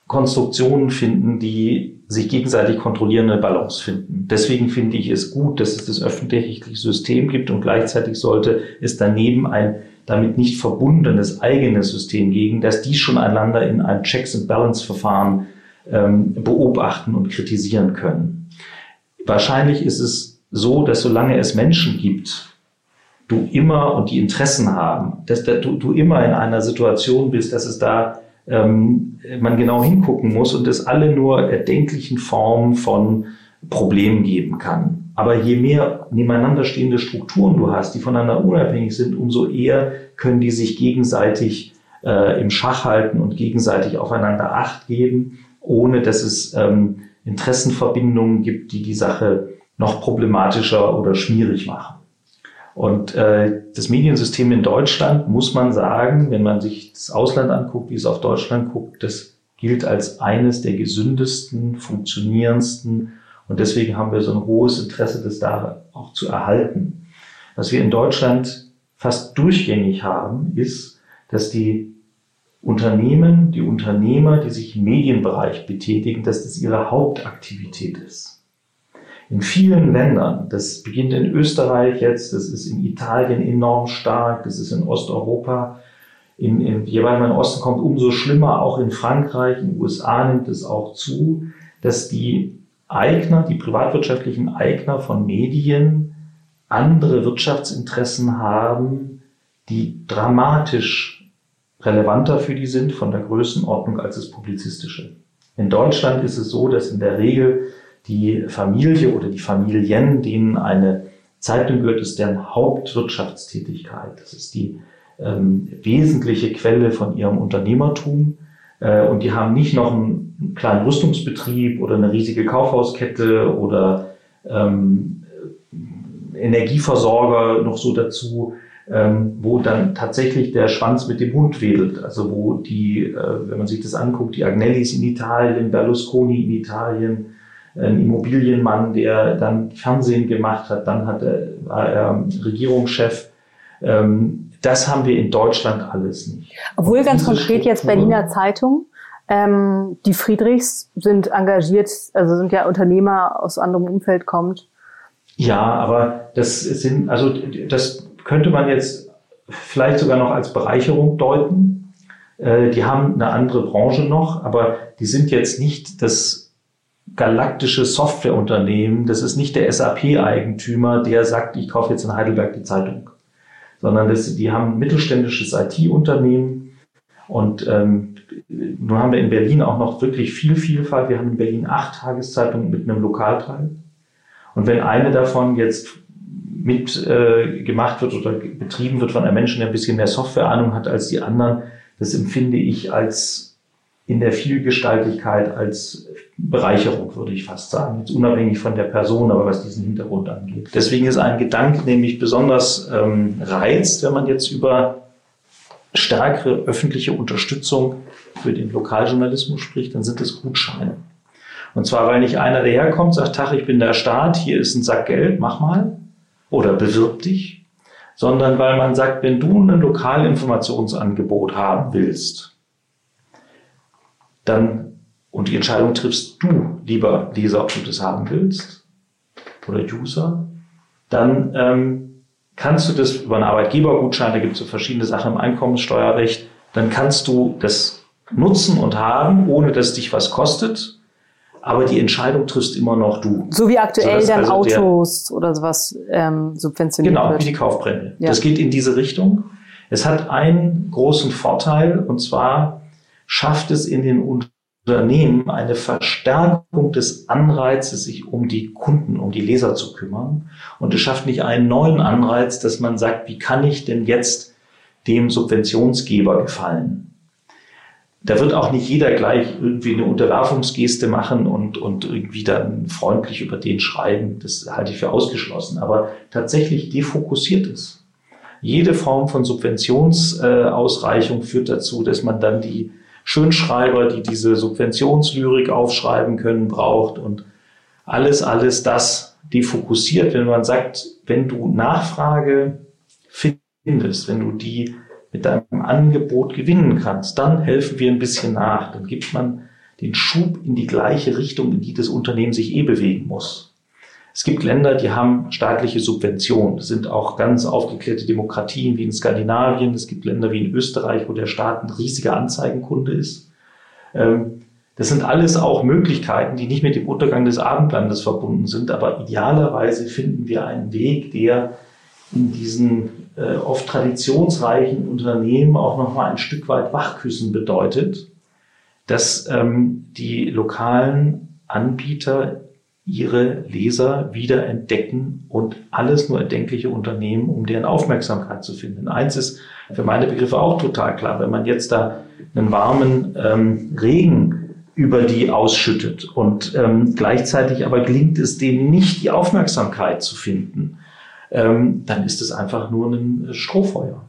Konstruktionen finden, die sich gegenseitig kontrollierende Balance finden. Deswegen finde ich es gut, dass es das öffentlich-rechtliche System gibt und gleichzeitig sollte es daneben ein damit nicht verbundenes eigenes System geben, dass die schon einander in einem Checks and Balance Verfahren ähm, beobachten und kritisieren können. Wahrscheinlich ist es so, dass solange es Menschen gibt, du immer und die Interessen haben, dass du, du immer in einer Situation bist, dass es da ähm, man genau hingucken muss und es alle nur erdenklichen Formen von Problemen geben kann. Aber je mehr nebeneinander stehende Strukturen du hast, die voneinander unabhängig sind, umso eher können die sich gegenseitig äh, im Schach halten und gegenseitig aufeinander Acht geben, ohne dass es ähm, Interessenverbindungen gibt, die die Sache noch problematischer oder schwierig machen. Und äh, das Mediensystem in Deutschland, muss man sagen, wenn man sich das Ausland anguckt, wie es auf Deutschland guckt, das gilt als eines der gesündesten, funktionierendsten. Und deswegen haben wir so ein hohes Interesse, das da auch zu erhalten. Was wir in Deutschland fast durchgängig haben, ist, dass die Unternehmen, die Unternehmer, die sich im Medienbereich betätigen, dass das ihre Hauptaktivität ist in vielen Ländern, das beginnt in Österreich jetzt, das ist in Italien enorm stark, das ist in Osteuropa, in, in, je weiter man in den Osten kommt, umso schlimmer, auch in Frankreich, in den USA nimmt es auch zu, dass die Eigner, die privatwirtschaftlichen Eigner von Medien andere Wirtschaftsinteressen haben, die dramatisch relevanter für die sind von der Größenordnung als das publizistische. In Deutschland ist es so, dass in der Regel die Familie oder die Familien, denen eine Zeitung gehört, ist deren Hauptwirtschaftstätigkeit. Das ist die ähm, wesentliche Quelle von ihrem Unternehmertum. Äh, und die haben nicht noch einen kleinen Rüstungsbetrieb oder eine riesige Kaufhauskette oder ähm, Energieversorger noch so dazu, ähm, wo dann tatsächlich der Schwanz mit dem Hund wedelt. Also wo die, äh, wenn man sich das anguckt, die Agnellis in Italien, Berlusconi in Italien, ein Immobilienmann, der dann Fernsehen gemacht hat, dann hat er, war er Regierungschef. Ähm, das haben wir in Deutschland alles nicht. Obwohl ganz konkret jetzt Berliner Zeitung, ähm, die Friedrichs sind engagiert, also sind ja Unternehmer aus anderem Umfeld kommt. Ja, aber das sind, also das könnte man jetzt vielleicht sogar noch als Bereicherung deuten. Äh, die haben eine andere Branche noch, aber die sind jetzt nicht das galaktische Softwareunternehmen. Das ist nicht der SAP-Eigentümer, der sagt, ich kaufe jetzt in Heidelberg die Zeitung, sondern das, die haben ein mittelständisches IT-Unternehmen. Und ähm, nun haben wir in Berlin auch noch wirklich viel Vielfalt. Wir haben in Berlin acht Tageszeitungen mit einem Lokalteil. Und wenn eine davon jetzt mit äh, wird oder betrieben wird von einem Menschen, der ein bisschen mehr Softwareahnung hat als die anderen, das empfinde ich als in der Vielgestaltigkeit als Bereicherung, würde ich fast sagen. Jetzt unabhängig von der Person, aber was diesen Hintergrund angeht. Deswegen ist ein Gedanke nämlich besonders ähm, reizt, wenn man jetzt über stärkere öffentliche Unterstützung für den Lokaljournalismus spricht, dann sind es Gutscheine. Und zwar, weil nicht einer daherkommt, sagt, Tach, ich bin der Staat, hier ist ein Sack Geld, mach mal. Oder bewirb dich. Sondern weil man sagt, wenn du ein Lokalinformationsangebot haben willst, dann und die Entscheidung triffst du, lieber Leser, ob du das haben willst oder User, dann ähm, kannst du das über einen Arbeitgebergutschein, da gibt es so verschiedene Sachen im Einkommenssteuerrecht, dann kannst du das nutzen und haben, ohne dass dich was kostet. Aber die Entscheidung triffst immer noch du. So wie aktuell dann also Autos oder sowas ähm, subventioniert genau, wird. Genau, wie die Kaufprämie. Ja. Das geht in diese Richtung. Es hat einen großen Vorteil und zwar schafft es in den Unternehmen eine Verstärkung des Anreizes, sich um die Kunden, um die Leser zu kümmern. Und es schafft nicht einen neuen Anreiz, dass man sagt, wie kann ich denn jetzt dem Subventionsgeber gefallen? Da wird auch nicht jeder gleich irgendwie eine Unterwerfungsgeste machen und, und irgendwie dann freundlich über den schreiben. Das halte ich für ausgeschlossen. Aber tatsächlich defokussiert es. Jede Form von Subventionsausreichung führt dazu, dass man dann die Schönschreiber, die diese Subventionslyrik aufschreiben können, braucht und alles, alles das defokussiert, wenn man sagt, wenn du Nachfrage findest, wenn du die mit deinem Angebot gewinnen kannst, dann helfen wir ein bisschen nach, dann gibt man den Schub in die gleiche Richtung, in die das Unternehmen sich eh bewegen muss. Es gibt Länder, die haben staatliche Subventionen. Das sind auch ganz aufgeklärte Demokratien wie in Skandinavien. Es gibt Länder wie in Österreich, wo der Staat ein riesiger Anzeigenkunde ist. Ähm, das sind alles auch Möglichkeiten, die nicht mit dem Untergang des Abendlandes verbunden sind. Aber idealerweise finden wir einen Weg, der in diesen äh, oft traditionsreichen Unternehmen auch nochmal ein Stück weit Wachküssen bedeutet, dass ähm, die lokalen Anbieter ihre Leser wieder entdecken und alles nur erdenkliche Unternehmen, um deren Aufmerksamkeit zu finden. Eins ist für meine Begriffe auch total klar, wenn man jetzt da einen warmen ähm, Regen über die ausschüttet und ähm, gleichzeitig aber gelingt es denen nicht, die Aufmerksamkeit zu finden, ähm, dann ist es einfach nur ein Strohfeuer.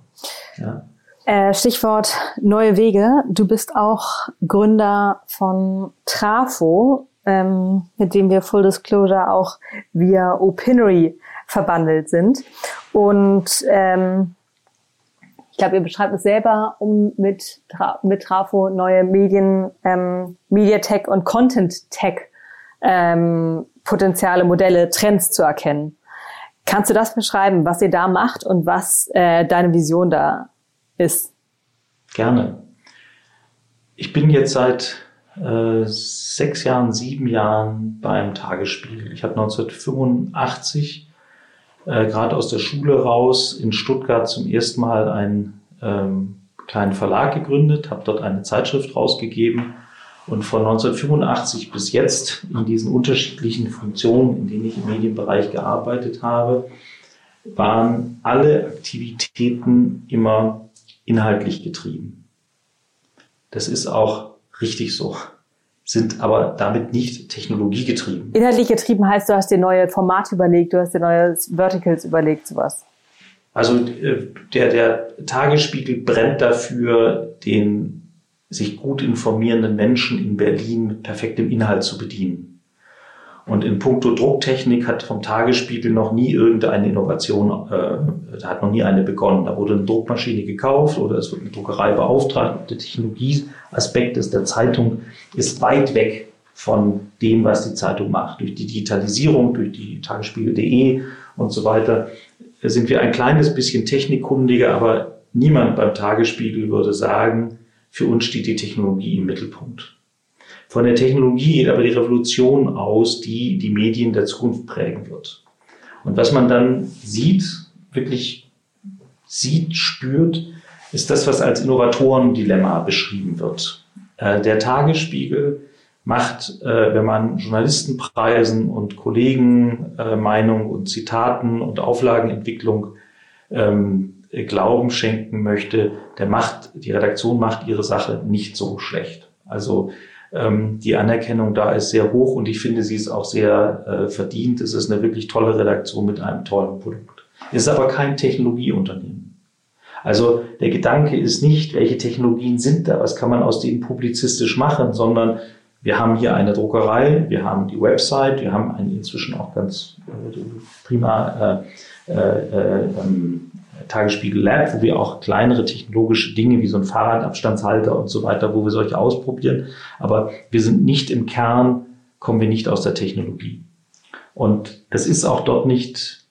Ja. Äh, Stichwort neue Wege. Du bist auch Gründer von Trafo, ähm, mit dem wir Full Disclosure auch via Opinory verbandelt sind. Und ähm, ich glaube, ihr beschreibt es selber, um mit, mit Trafo neue Medien, ähm, Mediatech und Content Tech ähm, Potenziale, Modelle, Trends zu erkennen. Kannst du das beschreiben, was ihr da macht und was äh, deine Vision da ist? Gerne. Ich bin jetzt seit äh, sechs Jahren, sieben Jahren beim Tagesspiegel. Ich habe 1985 äh, gerade aus der Schule raus in Stuttgart zum ersten Mal einen ähm, kleinen Verlag gegründet, habe dort eine Zeitschrift rausgegeben und von 1985 bis jetzt in diesen unterschiedlichen Funktionen, in denen ich im Medienbereich gearbeitet habe, waren alle Aktivitäten immer inhaltlich getrieben. Das ist auch richtig so, sind aber damit nicht technologiegetrieben. Inhaltlich getrieben heißt, du hast dir neue Formate überlegt, du hast dir neue Verticals überlegt, sowas. Also äh, der, der Tagesspiegel brennt dafür, den sich gut informierenden Menschen in Berlin mit perfektem Inhalt zu bedienen. Und in puncto Drucktechnik hat vom Tagesspiegel noch nie irgendeine Innovation, äh, da hat noch nie eine begonnen. Da wurde eine Druckmaschine gekauft oder es wird eine Druckerei beauftragt. Der Technologieaspekt ist der Zeitung ist weit weg von dem, was die Zeitung macht. Durch die Digitalisierung, durch die Tagesspiegel.de und so weiter sind wir ein kleines bisschen technikkundiger, aber niemand beim Tagesspiegel würde sagen, für uns steht die Technologie im Mittelpunkt. Von der Technologie geht aber die Revolution aus, die die Medien der Zukunft prägen wird. Und was man dann sieht, wirklich sieht, spürt, ist das, was als Innovatoren-Dilemma beschrieben wird. Äh, der Tagesspiegel macht, äh, wenn man Journalistenpreisen und Kollegenmeinung äh, und Zitaten und Auflagenentwicklung ähm, Glauben schenken möchte, der macht, die Redaktion macht ihre Sache nicht so schlecht. Also ähm, die Anerkennung da ist sehr hoch und ich finde, sie ist auch sehr äh, verdient. Es ist eine wirklich tolle Redaktion mit einem tollen Produkt. Es ist aber kein Technologieunternehmen. Also der Gedanke ist nicht, welche Technologien sind da, was kann man aus denen publizistisch machen, sondern wir haben hier eine Druckerei, wir haben die Website, wir haben einen inzwischen auch ganz äh, prima äh, äh, ähm, Tagesspiegel Lab, wo wir auch kleinere technologische Dinge wie so ein Fahrradabstandshalter und so weiter, wo wir solche ausprobieren. Aber wir sind nicht im Kern, kommen wir nicht aus der Technologie. Und das ist auch dort nicht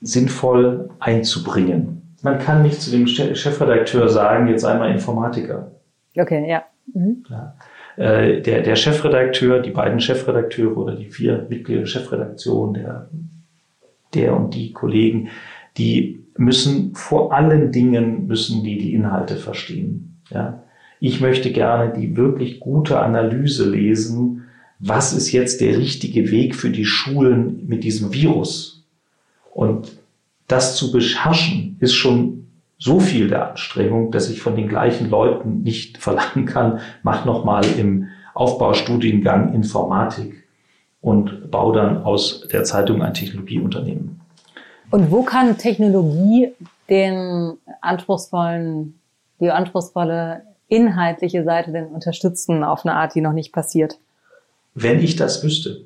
sinnvoll einzubringen. Man kann nicht zu dem Chefredakteur sagen, jetzt einmal Informatiker. Okay, ja. Mhm. ja. Äh, der, der Chefredakteur, die beiden Chefredakteure oder die vier Mitglieder der Chefredaktion, der, der und die Kollegen, die müssen vor allen Dingen müssen die die Inhalte verstehen. Ja. Ich möchte gerne die wirklich gute Analyse lesen, was ist jetzt der richtige Weg für die Schulen mit diesem Virus. Und das zu beherrschen, ist schon so viel der Anstrengung, dass ich von den gleichen Leuten nicht verlangen kann, mach nochmal im Aufbaustudiengang Informatik und bau dann aus der Zeitung ein Technologieunternehmen. Und wo kann Technologie den anspruchsvollen, die anspruchsvolle inhaltliche Seite denn unterstützen auf eine Art, die noch nicht passiert? Wenn ich das wüsste.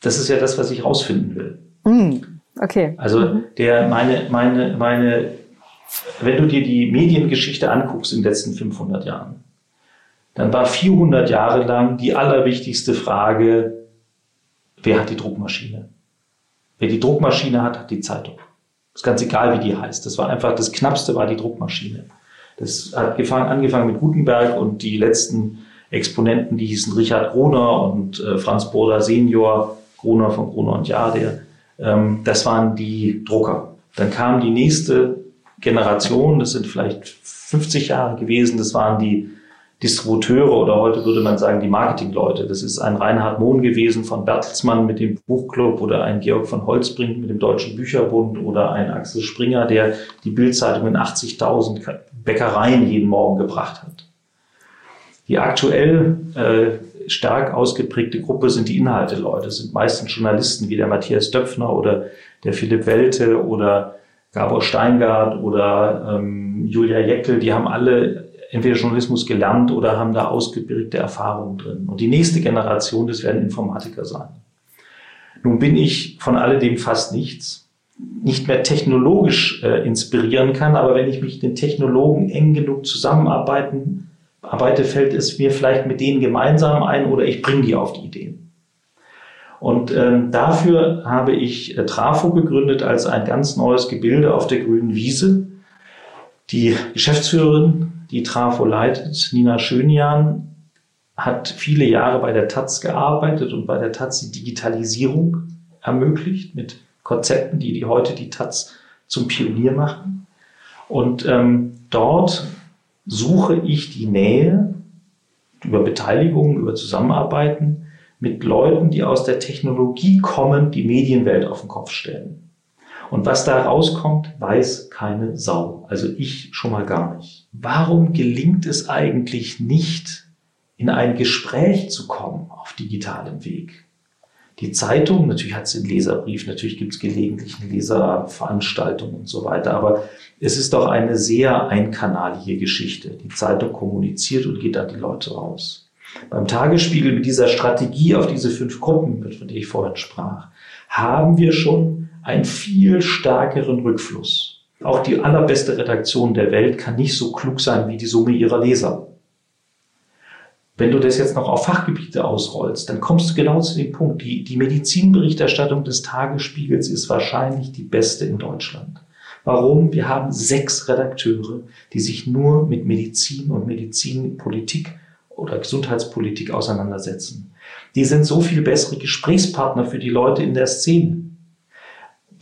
Das ist ja das, was ich rausfinden will. Mm, okay. Also mhm. der, meine, meine, meine, wenn du dir die Mediengeschichte anguckst in den letzten 500 Jahren, dann war 400 Jahre lang die allerwichtigste Frage, wer hat die Druckmaschine? Wer die Druckmaschine hat, hat die Zeitung. Ist ganz egal, wie die heißt. Das war einfach, das Knappste war die Druckmaschine. Das hat gefangen, angefangen mit Gutenberg und die letzten Exponenten, die hießen Richard Groner und äh, Franz Boda Senior, Groner von Groner und Jahr, der, ähm, das waren die Drucker. Dann kam die nächste Generation, das sind vielleicht 50 Jahre gewesen, das waren die Distributeure oder heute würde man sagen die Marketingleute. Das ist ein Reinhard Mohn gewesen von Bertelsmann mit dem Buchclub oder ein Georg von Holzbrink mit dem Deutschen Bücherbund oder ein Axel Springer, der die Bildzeitung in 80.000 Bäckereien jeden Morgen gebracht hat. Die aktuell äh, stark ausgeprägte Gruppe sind die Inhalteleute, das sind meistens Journalisten wie der Matthias Döpfner oder der Philipp Welte oder Gabor Steingart oder ähm, Julia Jeckel, die haben alle entweder Journalismus gelernt oder haben da ausgeprägte Erfahrungen drin. Und die nächste Generation, das werden Informatiker sein. Nun bin ich von alledem fast nichts, nicht mehr technologisch äh, inspirieren kann, aber wenn ich mich den Technologen eng genug zusammenarbeiten arbeite, fällt es mir vielleicht mit denen gemeinsam ein oder ich bringe die auf die Ideen. Und ähm, dafür habe ich äh, Trafo gegründet als ein ganz neues Gebilde auf der grünen Wiese. Die Geschäftsführerin die Trafo leitet, Nina Schönjan, hat viele Jahre bei der Taz gearbeitet und bei der Taz die Digitalisierung ermöglicht mit Konzepten, die, die heute die Taz zum Pionier machen. Und ähm, dort suche ich die Nähe über Beteiligung, über Zusammenarbeiten mit Leuten, die aus der Technologie kommen, die Medienwelt auf den Kopf stellen. Und was da rauskommt, weiß keine Sau. Also ich schon mal gar nicht. Warum gelingt es eigentlich nicht, in ein Gespräch zu kommen auf digitalem Weg? Die Zeitung, natürlich hat sie einen Leserbrief, natürlich gibt es gelegentlich eine Leserveranstaltung und so weiter, aber es ist doch eine sehr einkanalige Geschichte. Die Zeitung kommuniziert und geht an die Leute raus. Beim Tagesspiegel mit dieser Strategie auf diese fünf Gruppen, von der ich vorhin sprach, haben wir schon einen viel stärkeren Rückfluss. Auch die allerbeste Redaktion der Welt kann nicht so klug sein wie die Summe ihrer Leser. Wenn du das jetzt noch auf Fachgebiete ausrollst, dann kommst du genau zu dem Punkt. Die, die Medizinberichterstattung des Tagesspiegels ist wahrscheinlich die beste in Deutschland. Warum? Wir haben sechs Redakteure, die sich nur mit Medizin und Medizinpolitik oder Gesundheitspolitik auseinandersetzen. Die sind so viel bessere Gesprächspartner für die Leute in der Szene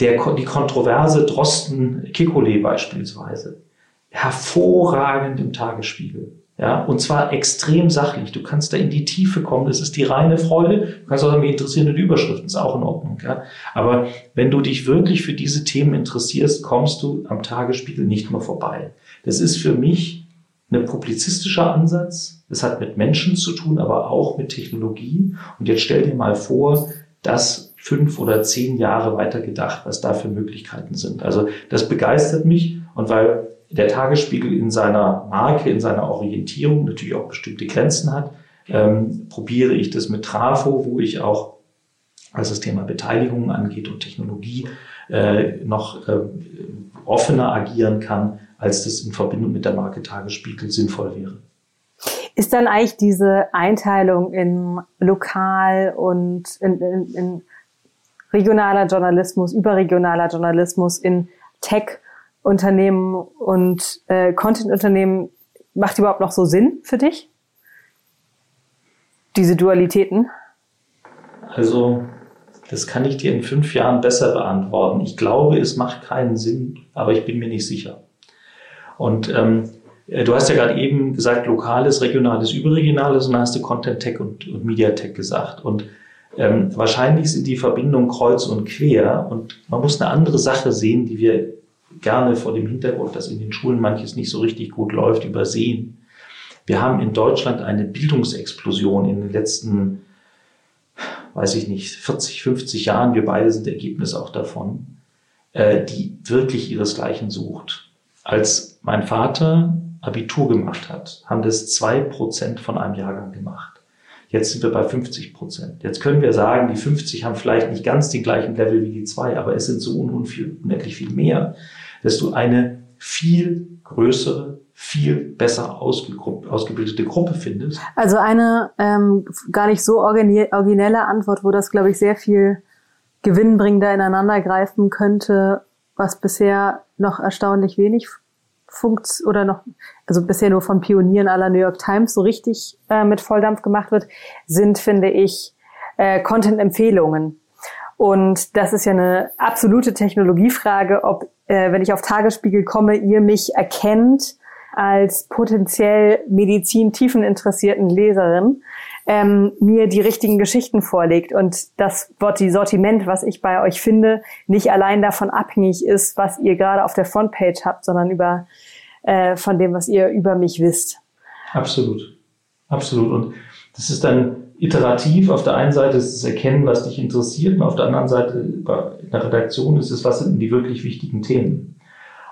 der, die Kontroverse Drosten-Kikole beispielsweise, hervorragend im Tagesspiegel. Ja, und zwar extrem sachlich. Du kannst da in die Tiefe kommen. Das ist die reine Freude. Du kannst auch sagen, mich interessieren nur die Überschriften. Ist auch in Ordnung. Ja. Aber wenn du dich wirklich für diese Themen interessierst, kommst du am Tagesspiegel nicht mehr vorbei. Das ist für mich ein publizistischer Ansatz. Das hat mit Menschen zu tun, aber auch mit Technologie. Und jetzt stell dir mal vor, dass fünf oder zehn Jahre weiter gedacht, was da für Möglichkeiten sind. Also das begeistert mich und weil der Tagesspiegel in seiner Marke, in seiner Orientierung natürlich auch bestimmte Grenzen hat, ähm, probiere ich das mit Trafo, wo ich auch, was das Thema Beteiligung angeht und Technologie, äh, noch äh, offener agieren kann, als das in Verbindung mit der Marke Tagesspiegel sinnvoll wäre. Ist dann eigentlich diese Einteilung in lokal und in, in, in regionaler Journalismus, überregionaler Journalismus in Tech-Unternehmen und äh, Content-Unternehmen, macht überhaupt noch so Sinn für dich? Diese Dualitäten? Also, das kann ich dir in fünf Jahren besser beantworten. Ich glaube, es macht keinen Sinn, aber ich bin mir nicht sicher. Und ähm, äh, du hast ja gerade eben gesagt, lokales, regionales, überregionales und dann hast du Content Tech und, und Media Tech gesagt. Und ähm, wahrscheinlich sind die Verbindungen kreuz und quer und man muss eine andere Sache sehen, die wir gerne vor dem Hintergrund, dass in den Schulen manches nicht so richtig gut läuft, übersehen. Wir haben in Deutschland eine Bildungsexplosion in den letzten, weiß ich nicht, 40, 50 Jahren. Wir beide sind Ergebnis auch davon, äh, die wirklich ihresgleichen sucht. Als mein Vater Abitur gemacht hat, haben das zwei Prozent von einem Jahrgang gemacht. Jetzt sind wir bei 50 Prozent. Jetzt können wir sagen, die 50 haben vielleicht nicht ganz den gleichen Level wie die zwei, aber es sind so unendlich viel mehr, dass du eine viel größere, viel besser ausgebildete Gruppe findest. Also eine ähm, gar nicht so originelle Antwort, wo das, glaube ich, sehr viel gewinnbringender ineinandergreifen könnte, was bisher noch erstaunlich wenig funkt oder noch, also bisher nur von Pionieren aller New York Times so richtig äh, mit Volldampf gemacht wird, sind, finde ich, äh, Content-Empfehlungen. Und das ist ja eine absolute Technologiefrage, ob, äh, wenn ich auf Tagesspiegel komme, ihr mich erkennt als potenziell medizin-tiefen interessierten Leserin, ähm, mir die richtigen Geschichten vorlegt und das Sortiment, was ich bei euch finde, nicht allein davon abhängig ist, was ihr gerade auf der Frontpage habt, sondern über äh, von dem, was ihr über mich wisst. Absolut, absolut. Und das ist dann iterativ. Auf der einen Seite ist es Erkennen, was dich interessiert, und auf der anderen Seite in der Redaktion ist es, was sind die wirklich wichtigen Themen.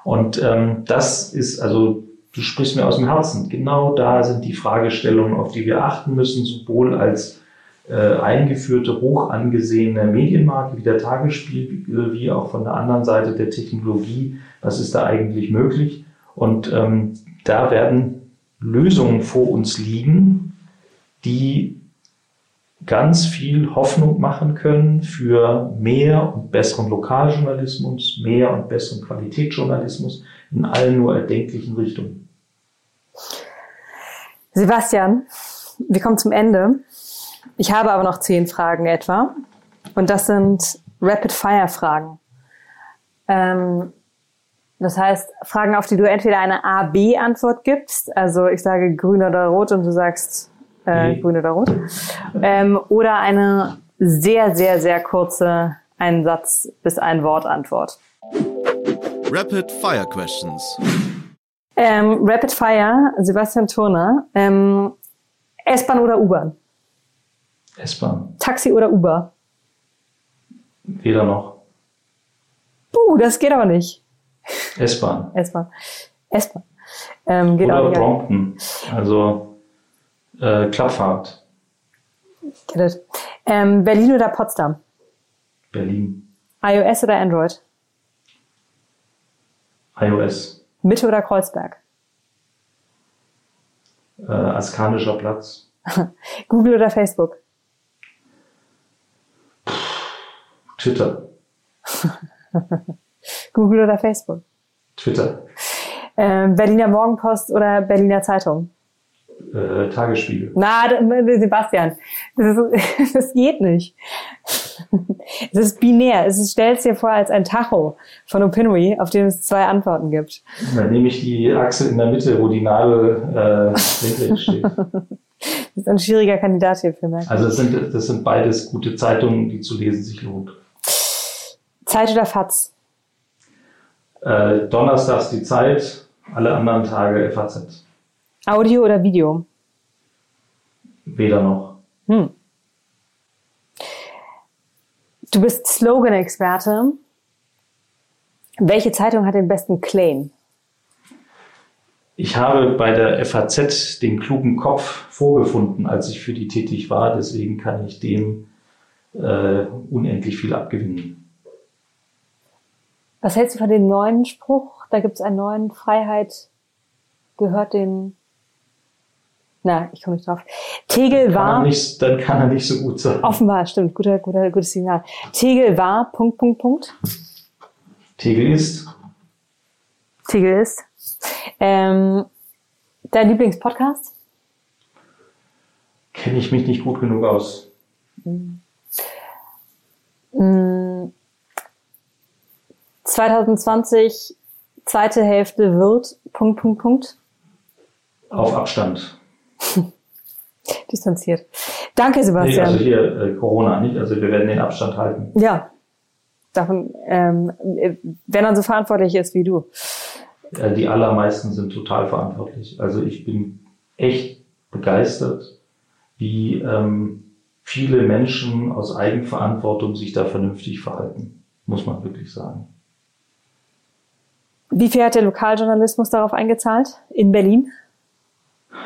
Und ähm, das ist also du sprichst mir aus dem Herzen. Genau da sind die Fragestellungen, auf die wir achten müssen, sowohl als äh, eingeführte, hoch angesehene Medienmarke wie der Tagesspiel, wie auch von der anderen Seite der Technologie. Was ist da eigentlich möglich? Und ähm, da werden Lösungen vor uns liegen, die ganz viel Hoffnung machen können für mehr und besseren Lokaljournalismus, mehr und besseren Qualitätsjournalismus in allen nur erdenklichen Richtungen. Sebastian, wir kommen zum Ende. Ich habe aber noch zehn Fragen etwa. Und das sind Rapid-Fire-Fragen. Ähm, das heißt, Fragen, auf die du entweder eine A-B-Antwort gibst, also ich sage grün oder rot und du sagst äh, nee. grün oder rot, ähm, oder eine sehr, sehr, sehr kurze ein Satz bis ein Wort Antwort. Rapid Fire Questions. Ähm, Rapid Fire, Sebastian Turner. Ähm, S-Bahn oder U-Bahn? S-Bahn. Taxi oder Uber? Weder noch. Puh, das geht aber nicht. S-Bahn. S-Bahn. S-Bahn. Ähm, geht oder auch nicht Brompton. Also äh, Klappfahrt. Get it. Ähm, Berlin oder Potsdam? Berlin. iOS oder Android? iOS. Mitte oder Kreuzberg? Äh, Askanischer Platz. Google oder Facebook? Twitter. Google oder Facebook? Twitter. Ähm, Berliner Morgenpost oder Berliner Zeitung? Äh, Tagesspiegel. Na, Sebastian, das, ist, das geht nicht. Es ist binär. Es ist, stellst dir vor als ein Tacho von Opinory, auf dem es zwei Antworten gibt. Dann nehme ich die Achse in der Mitte, wo die Nadel äh, steht. Das ist ein schwieriger Kandidat hier für mich. Also das sind, das sind beides gute Zeitungen, die zu lesen sich lohnt. Zeit oder FAZ? Äh, Donnerstags die Zeit, alle anderen Tage FAZ. Audio oder Video? Weder noch. Hm. Du bist Slogan-Experte. Welche Zeitung hat den besten Claim? Ich habe bei der FAZ den klugen Kopf vorgefunden, als ich für die tätig war. Deswegen kann ich dem äh, unendlich viel abgewinnen. Was hältst du von dem neuen Spruch? Da gibt es einen neuen Freiheit gehört den na, ich komme nicht drauf. Tegel war. Nicht, dann kann er nicht so gut sein. Offenbar, stimmt. Guter, guter, gutes Signal. Tegel war, Punkt, Punkt, Punkt. Tegel ist. Tegel ist. Ähm, dein Lieblingspodcast? Kenne ich mich nicht gut genug aus. Mhm. 2020, zweite Hälfte wird, Punkt, Punkt, Punkt. Auf Abstand. Distanziert. Danke, Sebastian. Nee, also hier äh, Corona nicht, also wir werden den Abstand halten. Ja. Davon, ähm, wenn man so verantwortlich ist wie du. Äh, die allermeisten sind total verantwortlich. Also ich bin echt begeistert, wie ähm, viele Menschen aus Eigenverantwortung sich da vernünftig verhalten, muss man wirklich sagen. Wie viel hat der Lokaljournalismus darauf eingezahlt in Berlin?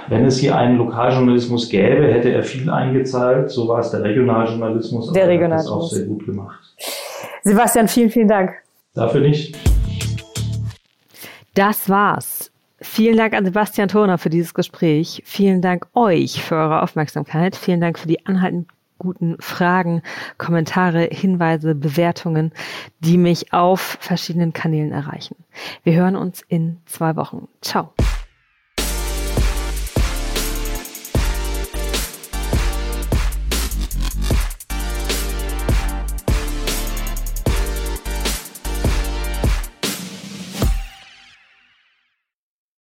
Wenn es hier einen Lokaljournalismus gäbe, hätte er viel eingezahlt. So war es der Regionaljournalismus. Der Regionaljournalismus. Das auch sehr gut gemacht. Sebastian, vielen, vielen Dank. Dafür nicht. Das war's. Vielen Dank an Sebastian Turner für dieses Gespräch. Vielen Dank euch für eure Aufmerksamkeit. Vielen Dank für die anhaltend guten Fragen, Kommentare, Hinweise, Bewertungen, die mich auf verschiedenen Kanälen erreichen. Wir hören uns in zwei Wochen. Ciao.